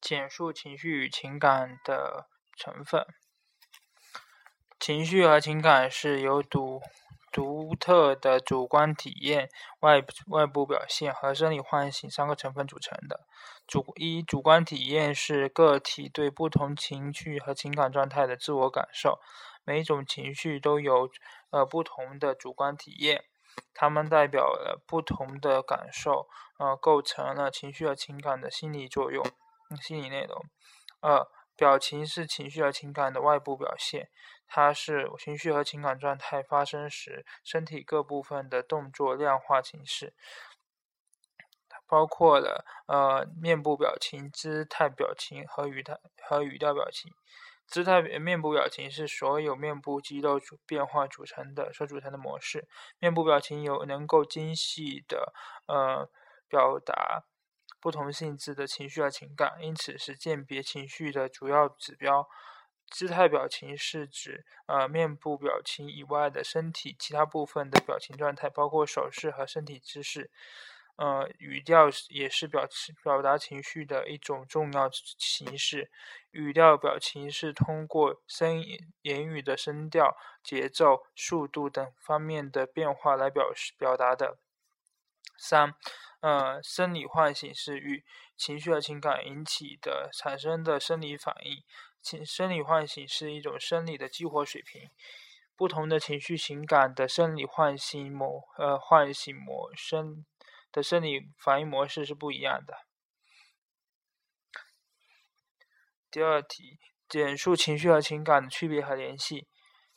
简述情绪与情感的成分。情绪和情感是由独独特的主观体验、外外部表现和生理唤醒三个成分组成的。主一主观体验是个体对不同情绪和情感状态的自我感受，每种情绪都有呃不同的主观体验，它们代表了不同的感受，呃，构成了情绪和情感的心理作用、心理内容。二表情是情绪和情感的外部表现。它是情绪和情感状态发生时身体各部分的动作量化形式，包括了呃面部表情、姿态表情和语态和语调表情。姿态面部表情是所有面部肌肉组变化组成的所组成的模式。面部表情有能够精细的呃表达不同性质的情绪和情感，因此是鉴别情绪的主要指标。姿态表情是指呃面部表情以外的身体其他部分的表情状态，包括手势和身体姿势。呃，语调也是表表达情绪的一种重要形式。语调表情是通过声音言语的声调、节奏、速度等方面的变化来表示表达的。三，呃，生理唤醒是与情绪和情感引起的产生的生理反应。情生理唤醒是一种生理的激活水平，不同的情绪情感的生理唤醒模呃唤醒模生的生理反应模式是不一样的。第二题，简述情绪和情感的区别和联系。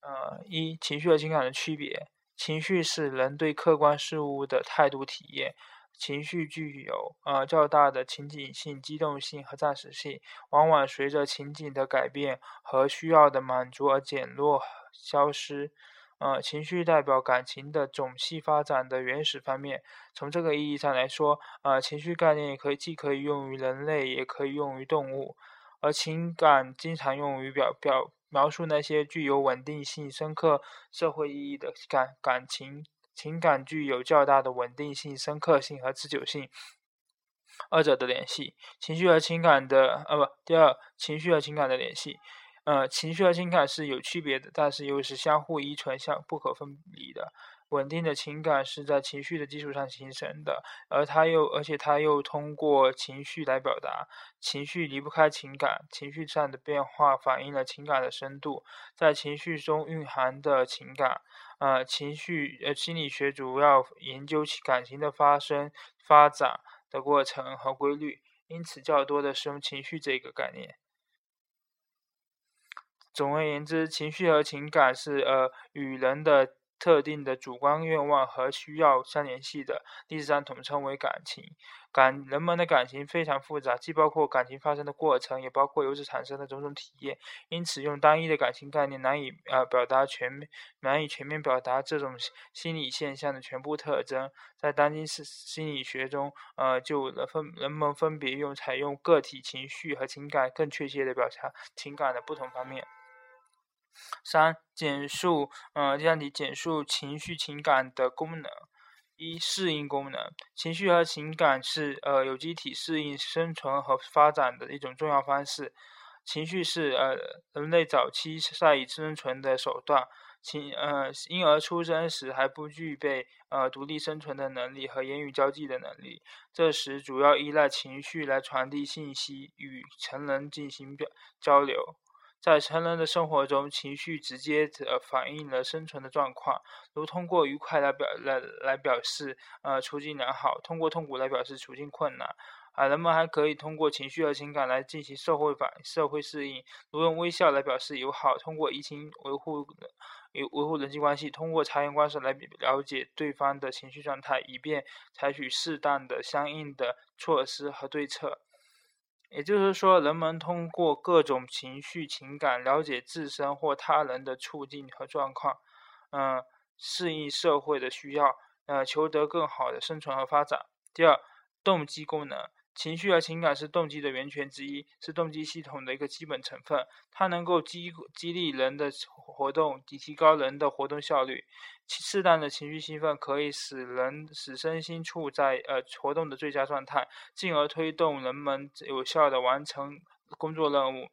呃，一、情绪和情感的区别。情绪是人对客观事物的态度体验。情绪具有呃较大的情景性、机动性和暂时性，往往随着情景的改变和需要的满足而减弱、消失。呃，情绪代表感情的总系发展的原始方面。从这个意义上来说，呃，情绪概念也可以既可以用于人类，也可以用于动物。而情感经常用于表表描述那些具有稳定性、深刻社会意义的感感情。情感具有较大的稳定性、深刻性和持久性，二者的联系。情绪和情感的，呃不，第二，情绪和情感的联系。呃，情绪和情感是有区别的，但是又是相互依存、相不可分离的。稳定的情感是在情绪的基础上形成的，而它又而且它又通过情绪来表达。情绪离不开情感，情绪上的变化反映了情感的深度，在情绪中蕴含的情感。呃，情绪呃心理学主要研究其感情的发生、发展的过程和规律，因此较多的使用情绪这个概念。总而言之，情绪和情感是呃与人的。特定的主观愿望和需要相联系的，历史上统称为感情。感人们的感情非常复杂，既包括感情发生的过程，也包括由此产生的种种体验。因此，用单一的感情概念难以呃表达全，难以全面表达这种心理现象的全部特征。在当今心心理学中，呃，就人分人们分别用采用个体情绪和情感，更确切的表达情感的不同方面。三、简述，呃，这样题简述情绪情感的功能。一、适应功能。情绪和情感是呃有机体适应生存和发展的一种重要方式。情绪是呃人类早期赖以生存的手段。情呃婴儿出生时还不具备呃独立生存的能力和言语交际的能力，这时主要依赖情绪来传递信息，与成人进行表交流。在成人的生活中，情绪直接的反映了生存的状况，如通过愉快来表来来表示，呃，处境良好；通过痛苦来表示处境困难。啊，人们还可以通过情绪和情感来进行社会反社会适应，如用微笑来表示友好，通过移情维护维维护人际关系，通过察言观色来了解对方的情绪状态，以便采取适当的相应的措施和对策。也就是说，人们通过各种情绪、情感了解自身或他人的处境和状况，嗯，适应社会的需要，呃，求得更好的生存和发展。第二，动机功能。情绪和情感是动机的源泉之一，是动机系统的一个基本成分。它能够激激励人的活动，以提高人的活动效率。适当的情绪兴奋可以使人使身心处在呃活动的最佳状态，进而推动人们有效的完成工作任务。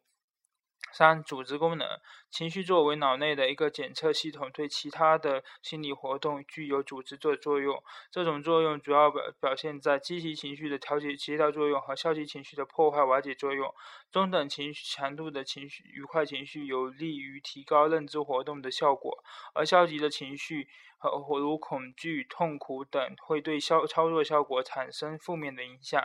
三、组织功能。情绪作为脑内的一个检测系统，对其他的心理活动具有组织作作用。这种作用主要表表现在积极情绪的调节协调作用和消极情绪的破坏瓦解作用。中等情绪强度的情绪愉快情绪有利于提高认知活动的效果，而消极的情绪和如恐惧、痛苦等会对消操作效果产生负面的影响。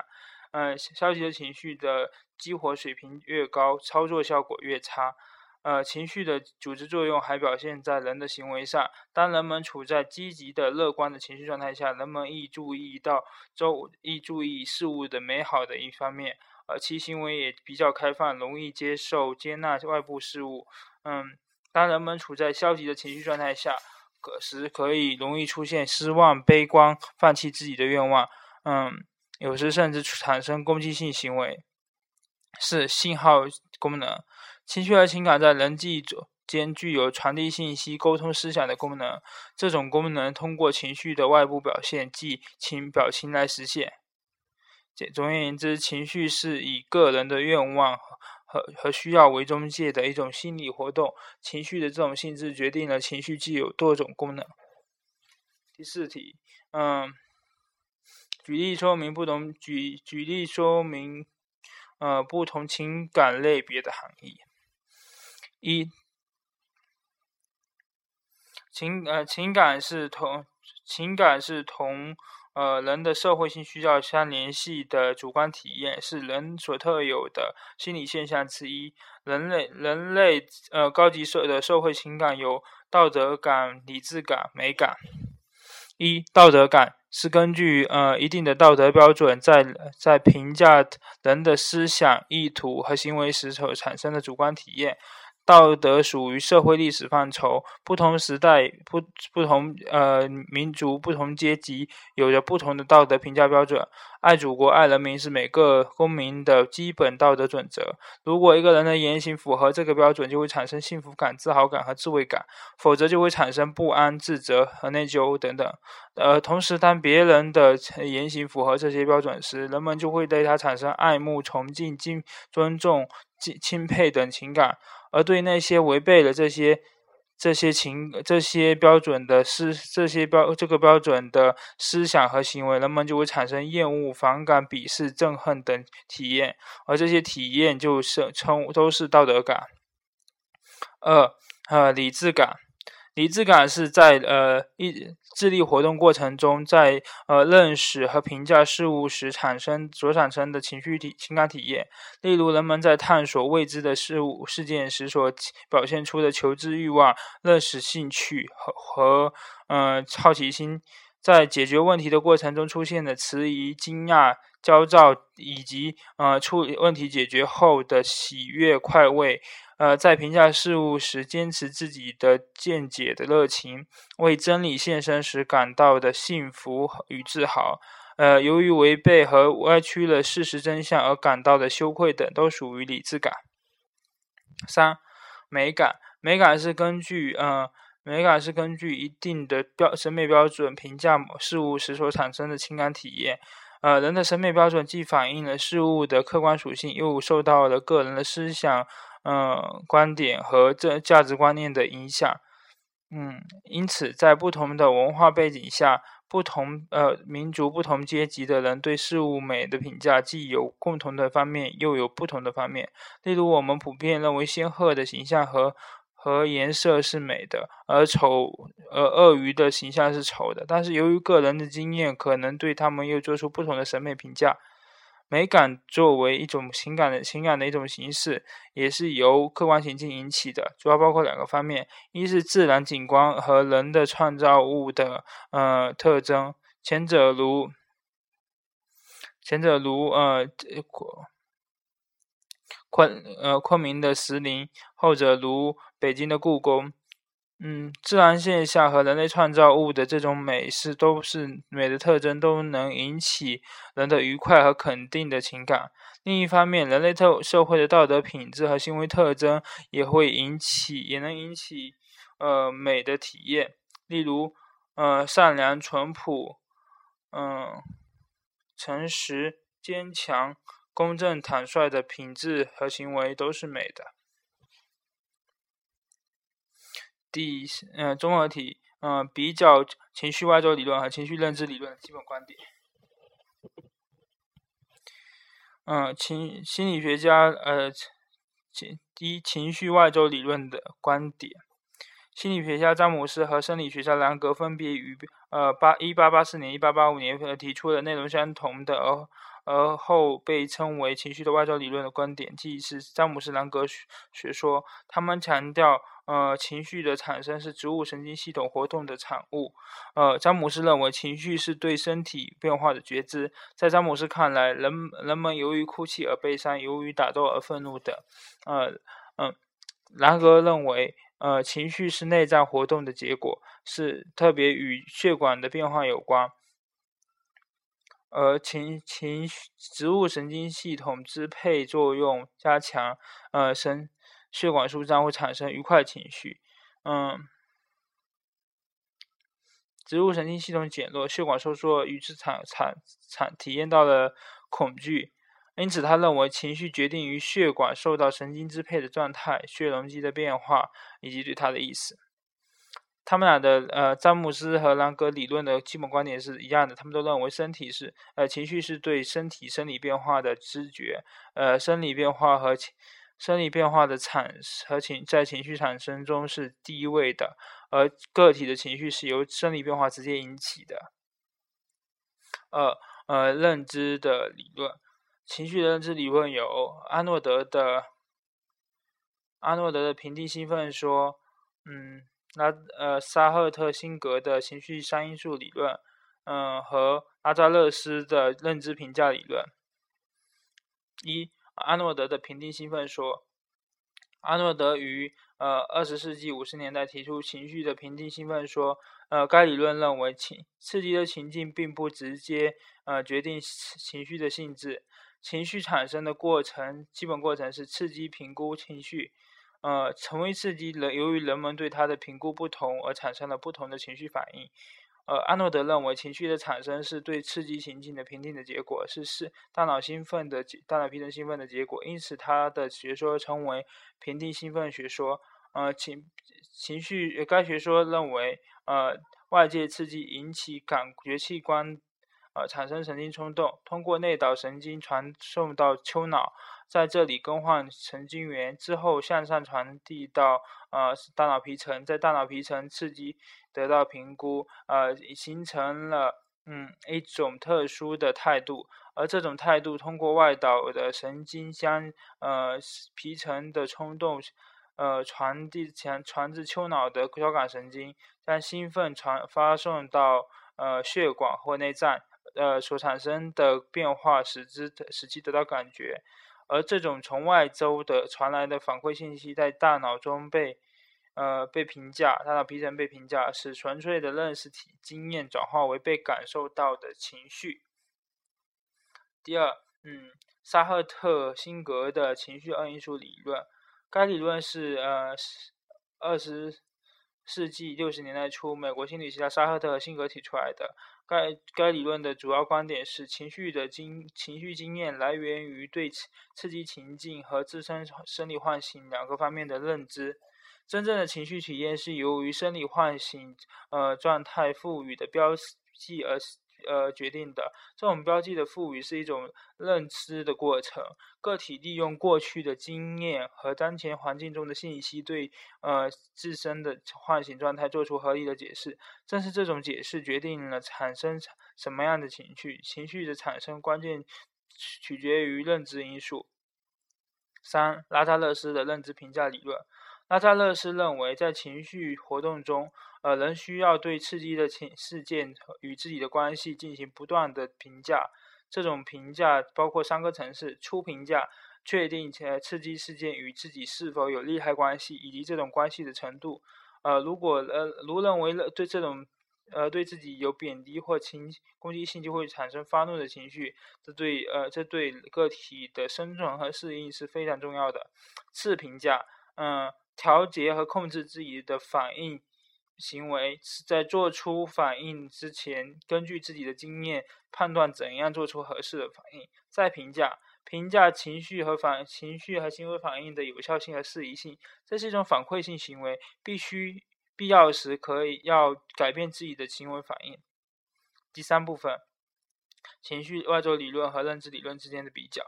嗯，消极的情绪的激活水平越高，操作效果越差。呃，情绪的组织作用还表现在人的行为上。当人们处在积极的、乐观的情绪状态下，人们易注意到周易注意事物的美好的一方面，而其行为也比较开放，容易接受、接纳外部事物。嗯，当人们处在消极的情绪状态下，可时可以容易出现失望、悲观、放弃自己的愿望。嗯。有时甚至产生攻击性行为。四、信号功能，情绪和情感在人际间具有传递信息、沟通思想的功能。这种功能通过情绪的外部表现，即情表情来实现。简总而言之，情绪是以个人的愿望和和需要为中介的一种心理活动。情绪的这种性质决定了情绪具有多种功能。第四题，嗯。举例说明不同举举例说明，呃，不同情感类别的含义。一，情呃情感是同情感是同呃人的社会性需要相联系的主观体验，是人所特有的心理现象之一。人类人类呃高级社的社会情感有道德感、理智感、美感。一道德感。是根据呃一定的道德标准，在在评价人的思想、意图和行为时所产生的主观体验。道德属于社会历史范畴，不同时代、不不同呃民族、不同阶级，有着不同的道德评价标准。爱祖国、爱人民是每个公民的基本道德准则。如果一个人的言行符合这个标准，就会产生幸福感、自豪感和自卫感；否则就会产生不安、自责和内疚等等。呃，同时，当别人的言行符合这些标准时，人们就会对他产生爱慕、崇敬、敬尊重、敬钦佩等情感。而对那些违背了这些、这些情、这些标准的思、这些标、这个标准的思想和行为，人们就会产生厌恶、反感、鄙视、憎恨等体验，而这些体验就是称都是道德感。二、呃，理智感。理智感是在呃一智力活动过程中，在呃认识和评价事物时产生所产生的情绪体情感体验。例如，人们在探索未知的事物事件时所表现出的求知欲望、认识兴趣和和呃好奇心；在解决问题的过程中出现的迟疑、惊讶、焦躁，以及呃处理问题解决后的喜悦快慰。呃，在评价事物时，坚持自己的见解的热情，为真理献身时感到的幸福与自豪，呃，由于违背和歪曲了事实真相而感到的羞愧等，都属于理智感。三、美感，美感是根据呃，美感是根据一定的标审美标准评价某事物时所产生的情感体验。呃，人的审美标准既反映了事物的客观属性，又受到了个人的思想。嗯，观点和这价值观念的影响，嗯，因此在不同的文化背景下，不同呃民族、不同阶级的人对事物美的评价，既有共同的方面，又有不同的方面。例如，我们普遍认为仙鹤的形象和和颜色是美的，而丑而鳄鱼的形象是丑的。但是，由于个人的经验，可能对他们又做出不同的审美评价。美感作为一种情感的情感的一种形式，也是由客观情境引起的，主要包括两个方面：一是自然景观和人的创造物的呃特征，前者如前者如呃昆呃昆明的石林，后者如北京的故宫。嗯，自然现象和人类创造物的这种美是都是美的特征，都能引起人的愉快和肯定的情感。另一方面，人类特社会的道德品质和行为特征也会引起，也能引起呃美的体验。例如，呃，善良、淳朴，嗯，诚实、坚强、公正、坦率的品质和行为都是美的。第嗯，综合体嗯，比较情绪外周理论和情绪认知理论的基本观点。嗯，情心理学家呃，情一情绪外周理论的观点。心理学家詹姆斯和生理学家兰格分别于呃八一八八四年、一八八五年呃提出了内容相同的而。而后被称为情绪的外交理论的观点，即是詹姆斯兰格学说。他们强调，呃，情绪的产生是植物神经系统活动的产物。呃，詹姆斯认为情绪是对身体变化的觉知。在詹姆斯看来，人人们由于哭泣而悲伤，由于打斗而愤怒等。呃，嗯，兰格认为，呃，情绪是内脏活动的结果，是特别与血管的变化有关。而情情绪植物神经系统支配作用加强，呃，神血管舒张会产生愉快情绪，嗯，植物神经系统减弱，血管收缩，于是产产产体验到了恐惧，因此他认为情绪决定于血管受到神经支配的状态、血容积的变化以及对它的意思。他们俩的呃，詹姆斯和兰格理论的基本观点是一样的。他们都认为身体是呃，情绪是对身体生理变化的知觉，呃，生理变化和情生理变化的产和情在情绪产生中是第一位的，而个体的情绪是由生理变化直接引起的。二呃，认知的理论，情绪认知理论有阿诺德的阿诺德的平地兴奋说，嗯。拉呃沙赫特辛格的情绪三因素理论，嗯和阿扎勒斯的认知评价理论。一阿诺德的平定兴奋说，阿诺德于呃二十世纪五十年代提出情绪的平定兴奋说，呃该理论认为情刺激的情境并不直接呃决定情绪的性质，情绪产生的过程基本过程是刺激评估情绪。呃，成为刺激人，由于人们对它的评估不同而产生了不同的情绪反应。呃，阿诺德认为情绪的产生是对刺激情境的评定的结果，是是大脑兴奋的大脑皮层兴奋的结果，因此他的学说称为评定兴奋学说。呃，情情绪该学说认为，呃，外界刺激引起感觉器官呃产生神经冲动，通过内导神经传送到丘脑。在这里更换神经元之后，向上传递到呃大脑皮层，在大脑皮层刺激得到评估，呃形成了嗯一种特殊的态度，而这种态度通过外导的神经将呃皮层的冲动呃传递前传至丘脑的交感神经，将兴奋传发送到呃血管或内脏，呃所产生的变化使之使其得到感觉。而这种从外周的传来的反馈信息，在大脑中被，呃，被评价，大脑皮层被评价，使纯粹的认识体经验转化为被感受到的情绪。第二，嗯，沙赫特辛格的情绪二因素理论，该理论是呃二十世纪六十年代初美国心理学家沙赫特辛格提出来的。该该理论的主要观点是，情绪的经情绪经验来源于对刺激情境和自身生理唤醒两个方面的认知。真正的情绪体验是由于生理唤醒呃状态赋予的标记而。呃，决定的这种标记的赋予是一种认知的过程。个体利用过去的经验和当前环境中的信息，对呃自身的唤醒状态做出合理的解释。正是这种解释决定了产生什么样的情绪。情绪的产生关键取决于认知因素。三，拉扎勒斯的认知评价理论。拉扎勒斯认为，在情绪活动中，呃，人需要对刺激的情事件与自己的关系进行不断的评价。这种评价包括三个层次：初评价，确定呃刺激事件与自己是否有利害关系，以及这种关系的程度；呃，如果呃，如认为了对这种呃对自己有贬低或情攻击性，就会产生发怒的情绪，这对呃这对个体的生存和适应是非常重要的。次评价，嗯，调节和控制自己的反应。行为是在做出反应之前，根据自己的经验判断怎样做出合适的反应，再评价评价情绪和反情绪和行为反应的有效性和适宜性。这是一种反馈性行为，必须必要时可以要改变自己的行为反应。第三部分，情绪外周理论和认知理论之间的比较，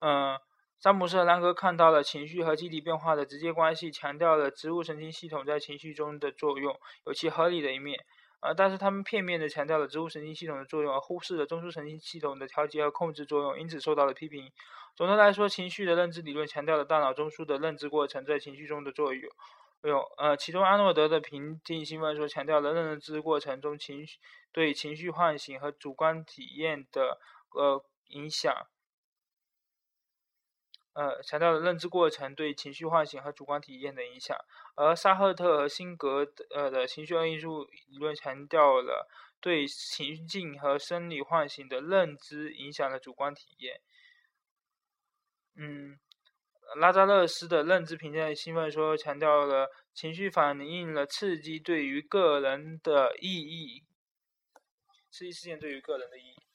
嗯。詹姆斯和兰格看到了情绪和机体变化的直接关系，强调了植物神经系统在情绪中的作用有其合理的一面，呃，但是他们片面地强调了植物神经系统的作用，而忽视了中枢神经系统的调节和控制作用，因此受到了批评。总的来说，情绪的认知理论强调了大脑中枢的认知过程在情绪中的作用，用呃，其中阿诺德的平静兴奋说强调了认知过程中情绪对情绪唤醒和主观体验的呃影响。呃，强调了认知过程对情绪唤醒和主观体验的影响，而沙赫特和辛格呃的情绪二因素理论强调了对情境和生理唤醒的认知影响了主观体验。嗯，拉扎勒斯的认知评价兴奋说强调了情绪反映了刺激对于个人的意义，刺激事件对于个人的意义。